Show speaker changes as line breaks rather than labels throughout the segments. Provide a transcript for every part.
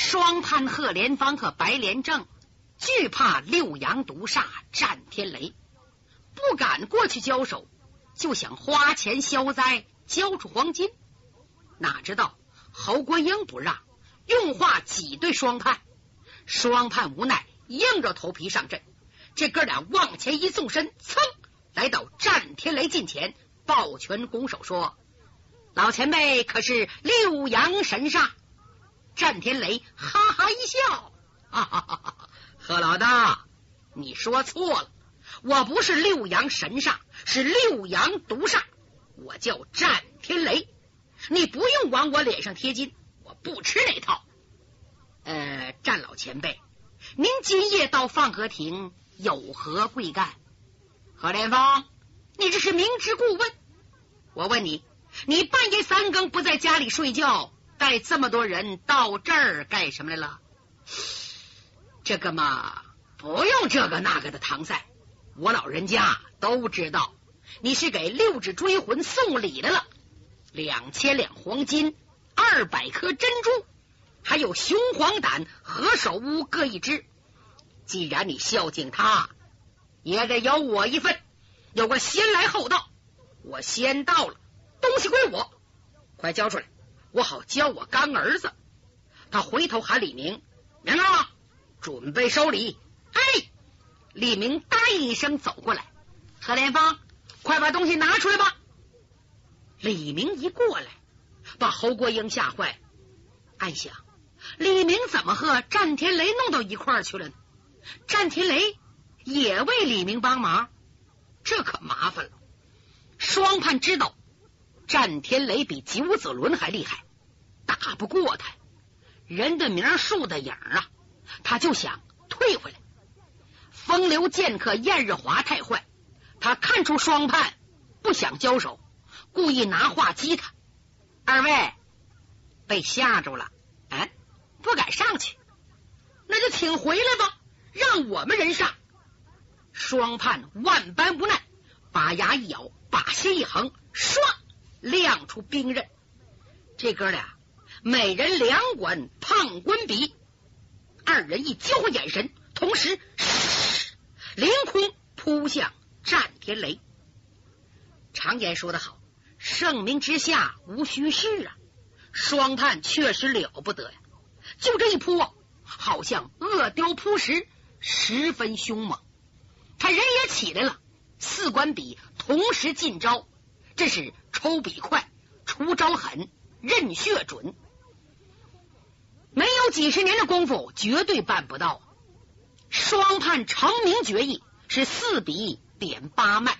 双判贺连芳和白莲正惧怕六阳毒煞战天雷，不敢过去交手，就想花钱消灾，交出黄金。哪知道侯国英不让，用话挤兑双判，双判无奈，硬着头皮上阵。这哥俩往前一纵身，噌，来到战天雷近前，抱拳拱手说：“老前辈可是六阳神煞？”战天雷哈哈一笑：“哈哈哈哈贺老大，你说错了，我不是六阳神煞，是六阳毒煞。我叫战天雷，你不用往我脸上贴金，我不吃那套。呃，战老前辈，您今夜到放河亭。”有何贵干？何连峰，你这是明知故问。我问你，你半夜三更不在家里睡觉，带这么多人到这儿干什么来了？这个嘛，不用这个那个的搪塞，我老人家都知道，你是给六指追魂送礼来了，两千两黄金，二百颗珍珠，还有雄黄胆何首乌各一只。既然你孝敬他，也得有我一份。有个先来后到，我先到了，东西归我，快交出来，我好教我干儿子。他回头喊李明，明啊，准备收礼。哎，李明答应一声，走过来。何连芳，快把东西拿出来吧。李明一过来，把侯国英吓坏，暗想：李明怎么和战天雷弄到一块儿去了呢？战天雷也为李明帮忙，这可麻烦了。双判知道战天雷比九子伦还厉害，打不过他，人的名树的影啊，他就想退回来。风流剑客燕日华太坏，他看出双判不想交手，故意拿话激他。二位被吓住了，哎，不敢上去，那就请回来吧。让我们人上，双判万般无奈，把牙一咬，把心一横，唰亮出兵刃。这哥俩每人两管胖官笔，二人一交换眼神，同时 凌空扑向战天雷。常言说得好，盛名之下无虚事啊！双探确实了不得呀，就这一扑，好像恶雕扑食。十分凶猛，他人也起来了，四管笔同时进招，这是抽笔快，出招狠，刃血准。没有几十年的功夫，绝对办不到。双判成名绝艺是四笔点八脉，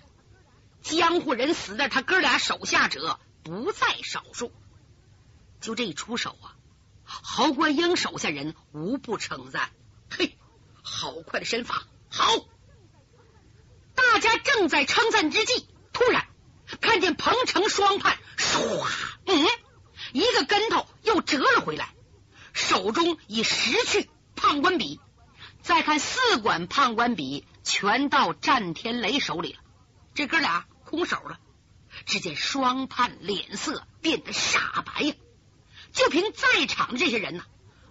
江湖人死在他哥俩手下者不在少数。就这一出手啊，侯国英手下人无不称赞。嘿。好快的身法，好！大家正在称赞之际，突然看见彭城双判唰，嗯，一个跟头又折了回来，手中已拾去判官笔。再看四管判官笔，全到战天雷手里了。这哥俩空手了。只见双判脸色变得煞白呀！就凭在场的这些人呢，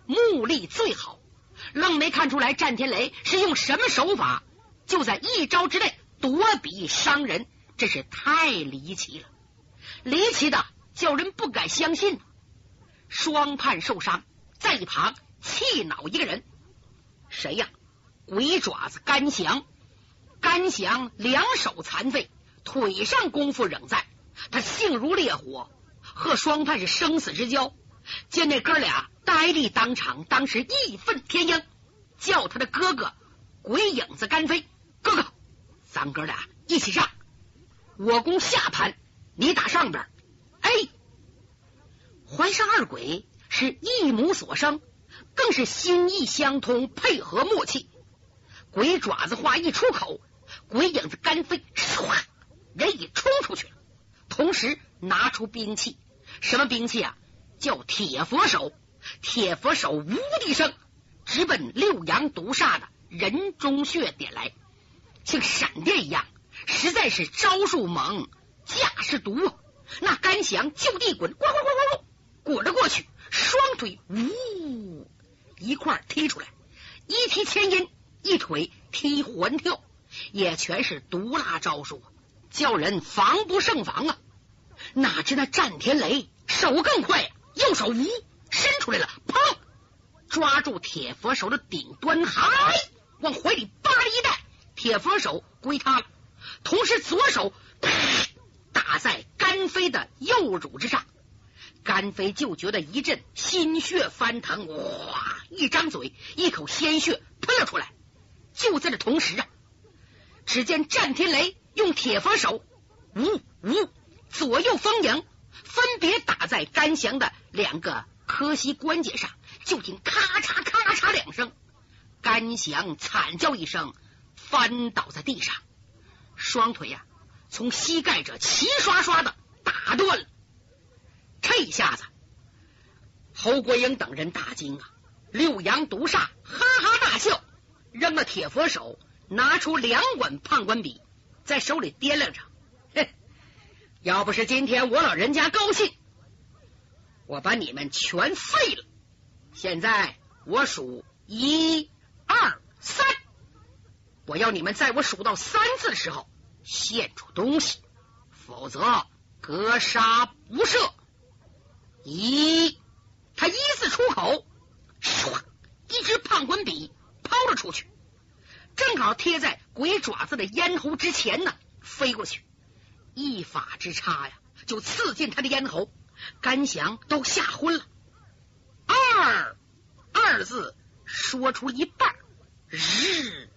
目力最好。愣没看出来，战天雷是用什么手法，就在一招之内夺笔伤人，真是太离奇了，离奇的叫人不敢相信。双判受伤，在一旁气恼一个人，谁呀？鬼爪子甘翔。甘翔两手残废，腿上功夫仍在，他性如烈火，和双判是生死之交。见那哥俩呆立当场，当时义愤填膺，叫他的哥哥鬼影子干飞，哥哥，咱哥俩一起上，我攻下盘，你打上边。哎，怀上二鬼是一母所生，更是心意相通，配合默契。鬼爪子话一出口，鬼影子干飞，唰，人已冲出去了，同时拿出兵器，什么兵器啊？叫铁佛手，铁佛手呜的一声，直奔六阳毒煞的人中穴点来，像闪电一样，实在是招数猛，架势毒。那甘翔就地滚，滚滚滚滚滚，滚了过去，双腿呜一块踢出来，一踢前阴，一腿踢环跳，也全是毒辣招数，叫人防不胜防啊！哪知那战天雷手更快，右手呜伸出来了，砰，抓住铁佛手的顶端，嗨，往怀里扒一带，铁佛手归他了。同时，左手打在甘飞的右乳之上。甘飞就觉得一阵心血翻腾，哇！一张嘴，一口鲜血喷了出来。就在这同时啊，只见战天雷用铁佛手，呜呜，左右逢迎，分别打在甘翔的两个磕膝关节上。就听咔嚓咔嚓两声，甘翔惨叫一声，翻倒在地上，双腿呀从膝盖这齐刷刷的打断了。这一下子，侯国英等人大惊啊！六阳毒煞哈哈大笑，扔了铁佛手，拿出两管判官笔，在手里掂量着：嘿，要不是今天我老人家高兴，我把你们全废了。现在我数一二三，我要你们在我数到三次的时候献出东西，否则格杀不赦。一，他一字出口，唰，一支判官笔抛了出去，正好贴在鬼爪子的咽喉之前呢，飞过去，一法之差呀，就刺进他的咽喉，甘翔都吓昏了。二二字说出一半，日，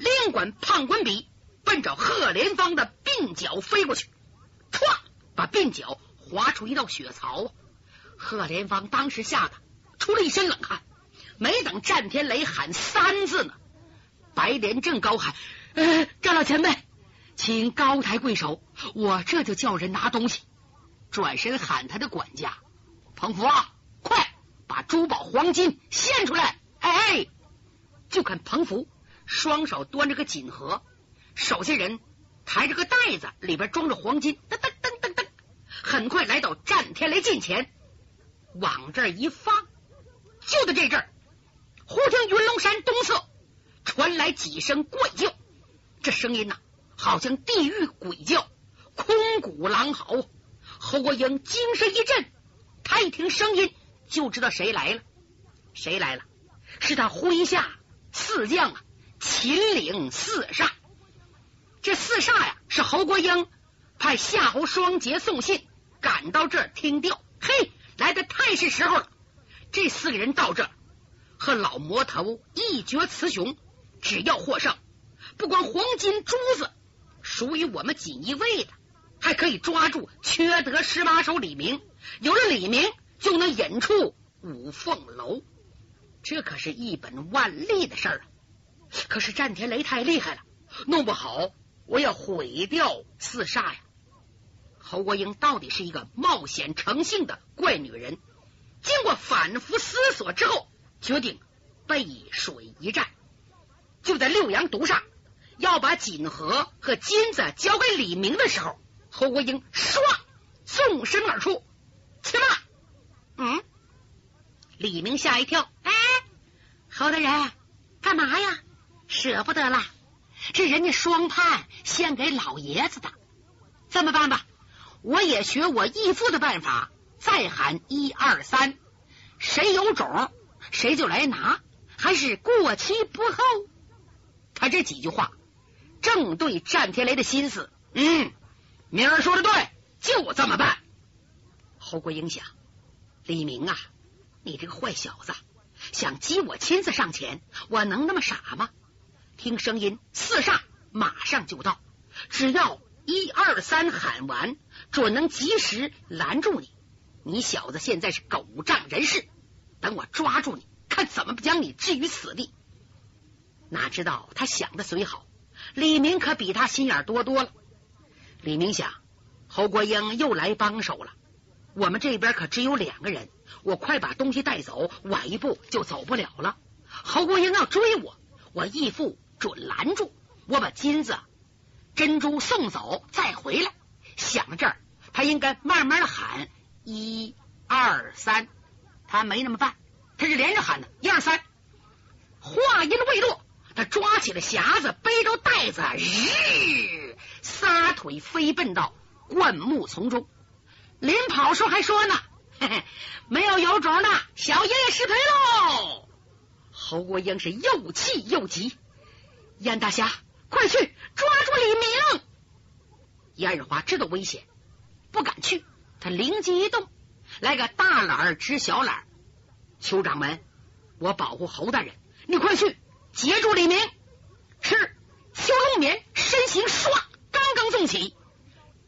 另管判官笔奔着贺连芳的鬓角飞过去，唰，把鬓角划出一道血槽。贺连芳当时吓得出了一身冷汗，没等战天雷喊三字呢，白莲正高喊：“呃，张老前辈，请高抬贵手，我这就叫人拿东西。”转身喊他的管家彭福啊，快把珠宝黄金献出来！哎，就看彭福双手端着个锦盒，手下人抬着个袋子，里边装着黄金，噔噔噔噔噔，很快来到战天雷近前。往这儿一放，就在这阵儿，忽听云龙山东侧传来几声怪叫，这声音呐，好像地狱鬼叫，空谷狼嚎。侯国英精神一振，他一听声音就知道谁来了。谁来了？是他麾下四将啊，秦岭四煞。这四煞呀，是侯国英派夏侯双杰送信赶到这儿听调。嘿。来的太是时候了，这四个人到这儿和老魔头一决雌雄，只要获胜，不光黄金珠子属于我们锦衣卫的，还可以抓住缺德十八手李明。有了李明，就能引出五凤楼，这可是一本万利的事儿啊！可是战天雷太厉害了，弄不好我要毁掉四煞呀！侯国英到底是一个冒险成性的怪女人。经过反复思索之后，决定背水一战。就在六阳毒上要把锦盒和金子交给李明的时候，侯国英唰纵身而出。去吧。嗯，李明吓一跳。哎，侯大人，干嘛呀？舍不得了，这人家双判献给老爷子的。这么办吧。我也学我义父的办法，再喊一二三，谁有种谁就来拿，还是过期不候。他这几句话正对战天雷的心思。嗯，明儿说的对，就这么办。侯国英想，李明啊，你这个坏小子，想激我亲自上前，我能那么傻吗？听声音，四煞马上就到，只要一二三喊完。准能及时拦住你！你小子现在是狗仗人势，等我抓住你，看怎么将你置于死地！哪知道他想的虽好，李明可比他心眼多多了。李明想，侯国英又来帮手了，我们这边可只有两个人，我快把东西带走，晚一步就走不了了。侯国英要追我，我义父准拦住，我把金子、珍珠送走，再回来。想到这儿，他应该慢慢的喊一二三，他没那么办，他是连着喊的，一二三。话音未落，他抓起了匣子，背着袋子，日撒腿飞奔到灌木丛中。临跑时候还说呢：“嘿嘿，没有有种的，小爷爷失陪喽。”侯国英是又气又急，燕大侠，快去抓住李明！燕日华知道危险，不敢去。他灵机一动，来个大懒儿支小懒儿。邱掌门，我保护侯大人，你快去截住李明。是邱龙眠身形唰，刚刚纵起，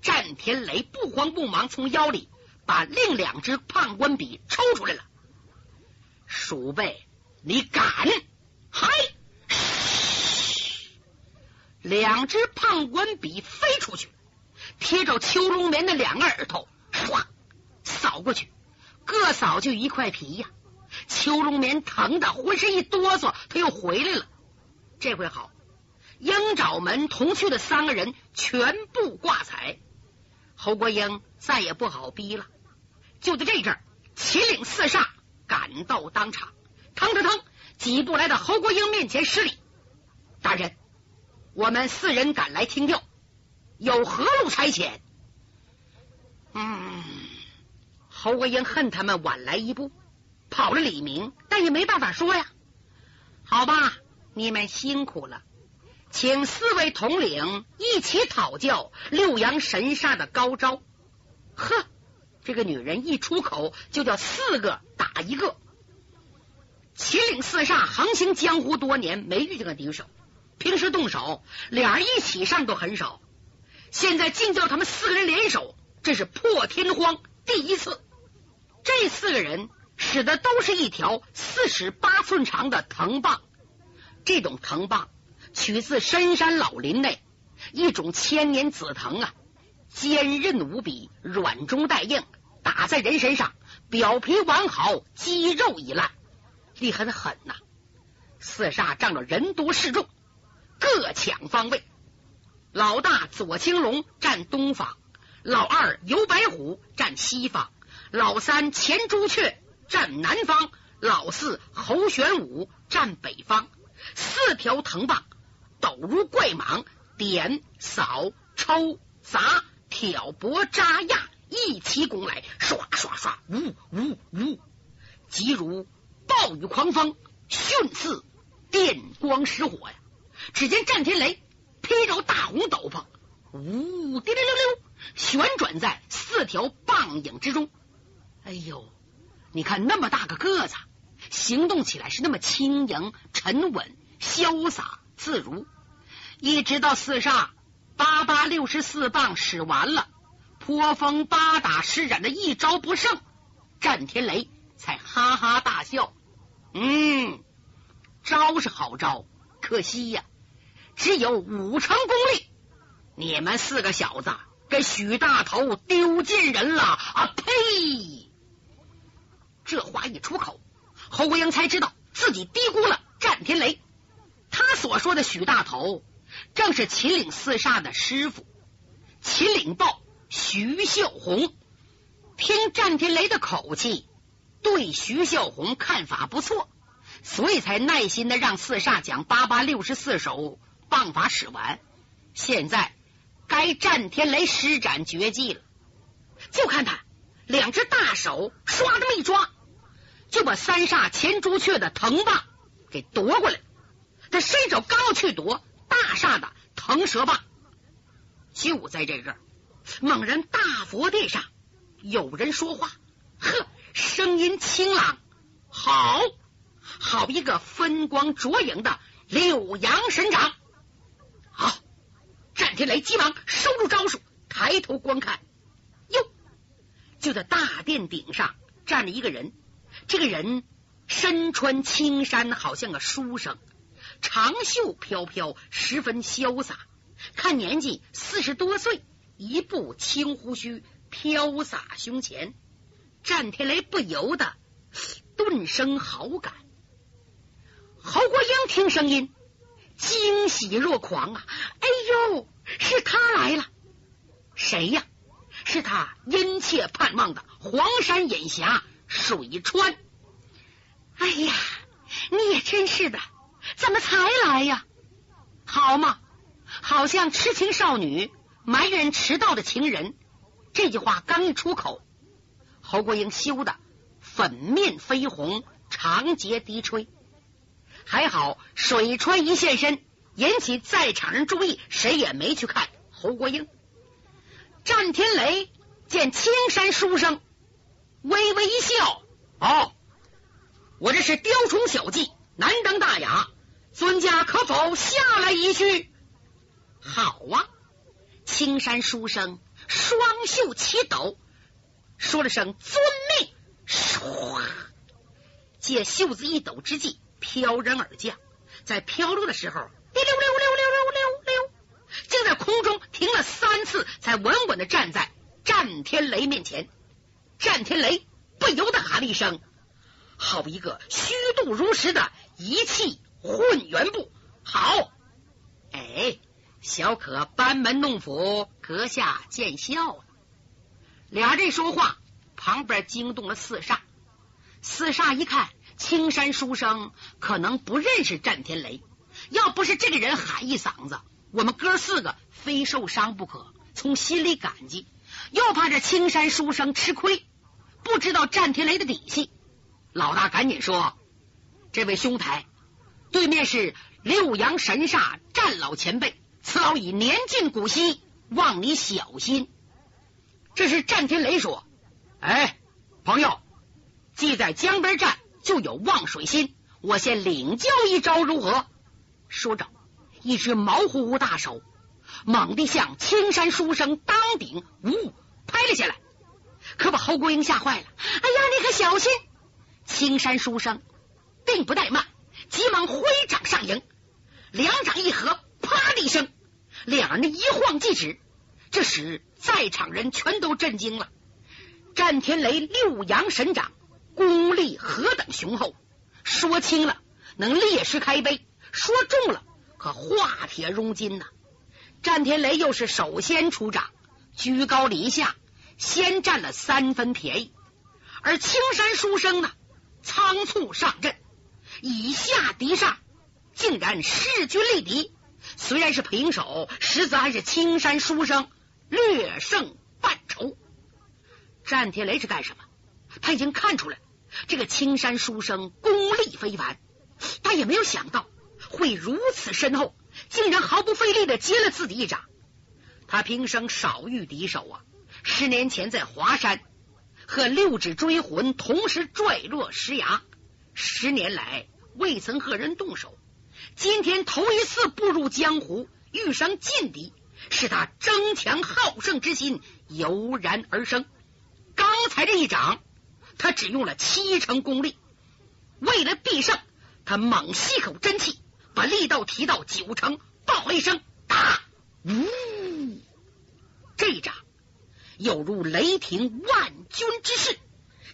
战天雷不慌不忙从腰里把另两只判官笔抽出来了。鼠辈，你敢？嗨！两只判官笔飞出去，贴着邱龙眠的两个耳朵。唰，扫过去，各扫就一块皮呀！邱龙眠疼的浑身一哆嗦，他又回来了。这回好，鹰爪门同去的三个人全部挂彩，侯国英再也不好逼了。就在这阵儿，秦岭四煞赶到当场，腾腾腾几步来到侯国英面前施礼：“大人，我们四人赶来听调，有何路差遣？”嗯，侯国英恨他们晚来一步，跑了李明，但也没办法说呀。好吧，你们辛苦了，请四位统领一起讨教六阳神煞的高招。呵，这个女人一出口就叫四个打一个。秦岭四煞横行江湖多年，没遇见个敌手，平时动手俩人一起上都很少，现在竟叫他们四个人联手。这是破天荒第一次，这四个人使的都是一条四尺八寸长的藤棒。这种藤棒取自深山老林内一种千年紫藤啊，坚韧无比，软中带硬，打在人身上，表皮完好，肌肉已烂，厉害的很呐！四煞仗着人多势众，各抢方位。老大左青龙站东方。老二游白虎站西方，老三钱朱雀站南方，老四侯玄武站北方。四条藤棒抖如怪蟒，点扫抽砸挑拨扎压，一齐攻来，唰唰唰，呜呜呜，急如暴雨狂风，迅似电光石火呀！只见战天雷披着大红斗篷，呜滴溜溜溜。旋转在四条棒影之中，哎呦，你看那么大个个子，行动起来是那么轻盈、沉稳、潇洒、自如。一直到四煞八八六十四棒使完了，泼风八打施展的一招不剩，战天雷才哈哈大笑。嗯，招是好招，可惜呀，只有五成功力。你们四个小子。给许大头丢尽人了啊！呸！这话一出口，侯国英才知道自己低估了战天雷。他所说的许大头，正是秦岭四煞的师傅秦岭豹徐孝红。听战天雷的口气，对徐孝红看法不错，所以才耐心的让四煞讲八八六十四手棒法使完。现在。该战天雷施展绝技了，就看他两只大手唰这么一抓，就把三煞前朱雀的藤棒给夺过来。他伸手刚要去夺大煞的腾蛇棒，就在这阵儿，猛然大佛殿上有人说话，呵，声音清朗，好好一个分光灼影的六阳神掌。战天雷急忙收住招数，抬头观看，哟，就在大殿顶上站着一个人。这个人身穿青衫，好像个书生，长袖飘飘，十分潇洒。看年纪四十多岁，一步青胡须飘洒胸前。战天雷不由得顿生好感。侯国英听声音。惊喜若狂啊！哎呦，是他来了！谁呀？是他殷切盼望的黄山隐侠水川。哎呀，你也真是的，怎么才来呀？好嘛，好像痴情少女埋怨迟到的情人。这句话刚一出口，侯国英羞得粉面绯红，长睫低垂。还好水川一现身，引起在场人注意，谁也没去看侯国英。战天雷见青山书生，微微一笑：“哦，我这是雕虫小技，难登大雅，尊家可否下来一叙？”好啊！青山书生双袖齐抖，说了声“遵命”，唰，借袖子一抖之际。飘然而降，在飘落的时候，溜溜溜溜溜溜溜，竟在空中停了三次，才稳稳的站在战天雷面前。战天雷不由得喊了一声：“好一个虚度如石的一气混元步！”好，哎，小可班门弄斧，阁下见笑了。俩人说话，旁边惊动了四煞。四煞一看。青山书生可能不认识战天雷，要不是这个人喊一嗓子，我们哥四个非受伤不可。从心里感激，又怕这青山书生吃亏，不知道战天雷的底细。老大赶紧说：“这位兄台，对面是六阳神煞战老前辈，此老已年近古稀，望你小心。”这是战天雷说：“哎，朋友，既在江边站。”就有望水心，我先领教一招如何？说着，一只毛乎乎大手猛地向青山书生当顶呜拍了下来，可把侯国英吓坏了。哎呀，你可小心！青山书生并不怠慢，急忙挥掌上迎，两掌一合，啪的一声，两人一晃即止。这时在场人全都震惊了。战天雷六阳神掌。功力何等雄厚，说轻了能裂石开碑，说中了可化铁熔金呐！战天雷又是首先出掌，居高临下，先占了三分便宜。而青山书生呢，仓促上阵，以下敌上，竟然势均力敌。虽然是平手，实则还是青山书生略胜半筹。战天雷是干什么？他已经看出来，这个青山书生功力非凡，他也没有想到会如此深厚，竟然毫不费力的接了自己一掌。他平生少遇敌手啊，十年前在华山和六指追魂同时坠落石崖，十年来未曾和人动手，今天头一次步入江湖，遇上劲敌，使他争强好胜之心油然而生。刚才这一掌。他只用了七成功力，为了必胜，他猛吸口真气，把力道提到九成，爆了一声，打！呜！这一掌有如雷霆万钧之势，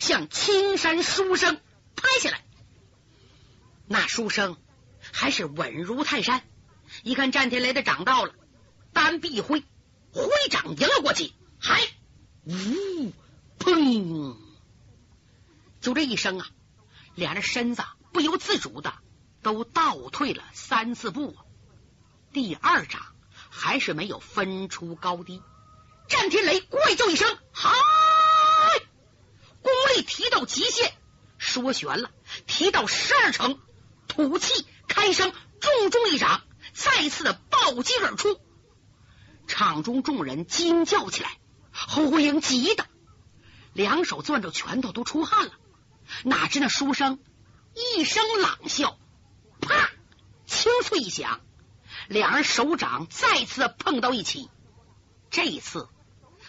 向青山书生拍下来。那书生还是稳如泰山，一看战天雷的掌到了，单臂一挥，挥掌迎了过去，还呜！砰！就这一声啊，俩人身子不由自主的都倒退了三四步。第二掌还是没有分出高低。战天雷怪叫一声：“嗨！”功力提到极限，说悬了，提到十二成，吐气开声，重重一掌，再次的暴击而出。场中众人惊叫起来。侯国英急的两手攥着拳头，都出汗了。哪知那书生一声朗笑，啪，清脆一响，两人手掌再次碰到一起。这一次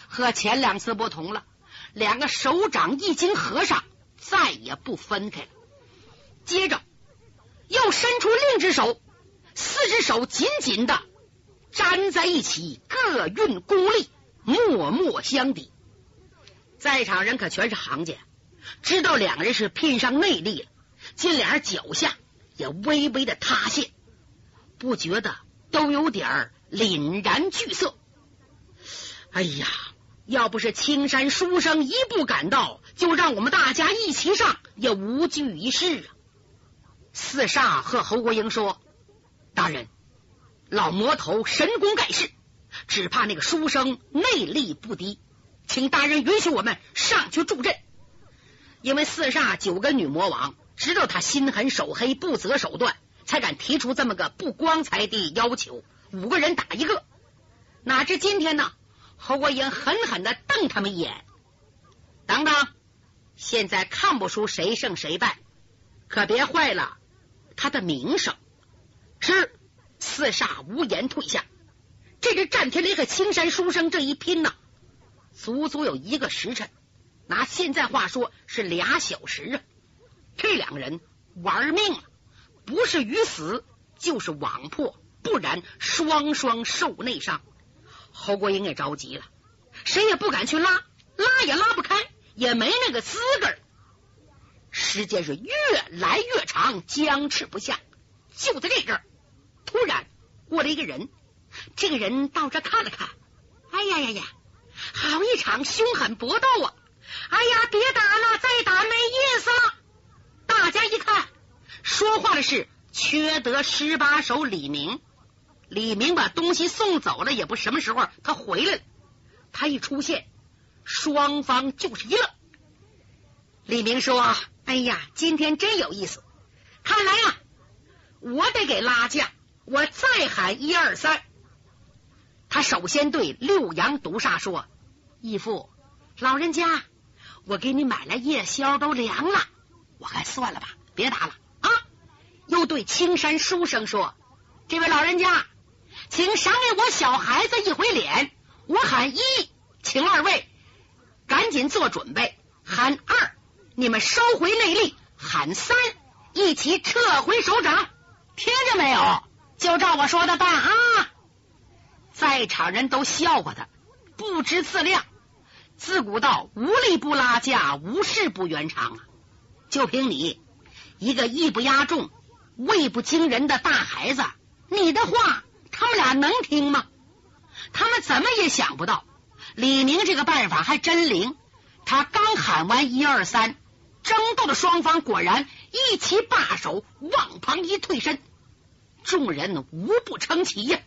和前两次不同了，两个手掌一经合上，再也不分开了。接着又伸出另一只手，四只手紧紧的粘在一起，各运功力，默默相抵。在场人可全是行家。知道两人是拼上内力了，见俩人脚下也微微的塌陷，不觉得都有点凛然惧色。哎呀，要不是青山书生一步赶到，就让我们大家一齐上，也无惧一事啊！四煞和侯国英说：“大人，老魔头神功盖世，只怕那个书生内力不敌，请大人允许我们上去助阵。”因为四煞九个女魔王知道他心狠手黑、不择手段，才敢提出这么个不光彩的要求。五个人打一个，哪知今天呢？侯国英狠狠的瞪他们一眼。等等，现在看不出谁胜谁败，可别坏了他的名声。是四煞无言退下。这个战天雷和青山书生这一拼呢，足足有一个时辰。拿现在话说是俩小时啊！这两个人玩命了，不是鱼死就是网破，不然双双受内伤。侯国英也着急了，谁也不敢去拉，拉也拉不开，也没那个资格。时间是越来越长，僵持不下。就在这阵，突然过来一个人，这个人到这看了看，哎呀呀呀，好一场凶狠搏斗啊！哎呀，别打了，再打没意思了。大家一看，说话的是缺德十八手李明。李明把东西送走了，也不什么时候他回来了。他一出现，双方就是一愣。李明说：“哎呀，今天真有意思。看来呀，我得给拉架。我再喊一二三。”他首先对六阳毒煞说：“义父，老人家。”我给你买了夜宵，都凉了，我看算了吧，别打了啊！又对青山书生说：“这位老人家，请赏给我小孩子一回脸。我喊一，请二位赶紧做准备；喊二，你们收回内力；喊三，一起撤回手掌。听见没有？就照我说的办啊！”在场人都笑话他，不知自量。自古道无力不拉架，无事不圆场啊！就凭你一个艺不压众、位不惊人的大孩子，你的话他们俩能听吗？他们怎么也想不到，李明这个办法还真灵。他刚喊完一二三，争斗的双方果然一齐罢手，往旁一退身，众人无不称奇呀。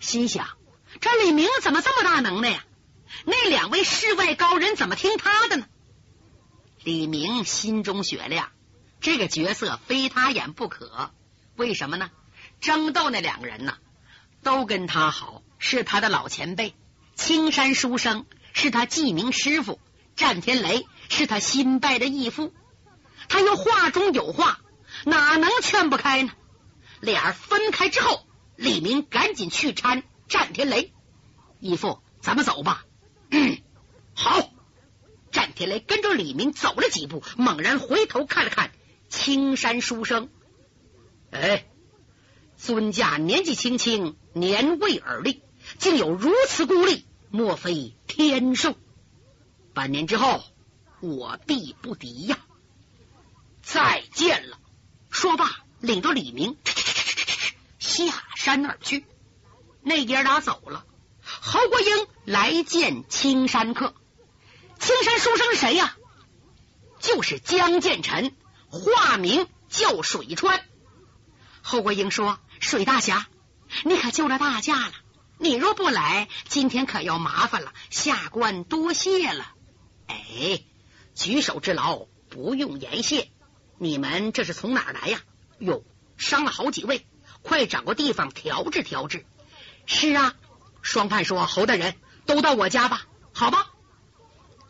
心想：这李明怎么这么大能耐呀？那两位世外高人怎么听他的呢？李明心中雪亮，这个角色非他演不可。为什么呢？争斗那两个人呢，都跟他好，是他的老前辈。青山书生是他记名师傅，战天雷是他新拜的义父。他又话中有话，哪能劝不开呢？俩人分开之后，李明赶紧去搀战天雷，义父，咱们走吧。嗯，好。战天雷跟着李明走了几步，猛然回头看了看青山书生。哎，尊驾年纪轻轻，年未而立，竟有如此功力，莫非天授？半年之后，我必不敌呀！再见了。说罢，领着李明下山而去。那爷俩走了。侯国英来见青山客，青山书生是谁呀？就是江建臣，化名叫水川。侯国英说：“水大侠，你可救了大驾了。你若不来，今天可要麻烦了。下官多谢了。哎，举手之劳不用言谢。你们这是从哪儿来呀？哟，伤了好几位，快找个地方调治调治。是啊。”双判说：“侯大人，都到我家吧，好吧。”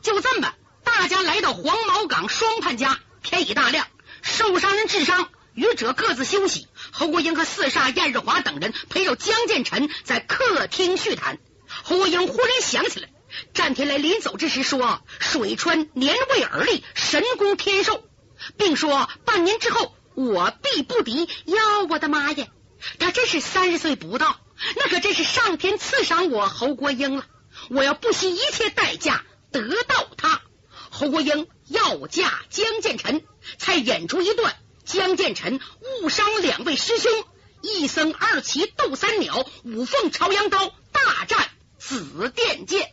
就这么，大家来到黄毛岗双判家。天已大亮，受伤人治伤，余者各自休息。侯国英和四煞燕日华等人陪着江建臣在客厅叙谈。侯国英忽然想起来，战天雷临走之时说：“水川年未而立，神功天授，并说半年之后我必不敌。”哟，我的妈呀！他真是三十岁不到。那可真是上天赐赏我侯国英了！我要不惜一切代价得到他。侯国英要嫁江建臣，才演出一段江建臣误伤两位师兄，一僧二骑斗三鸟，五凤朝阳刀大战紫电剑。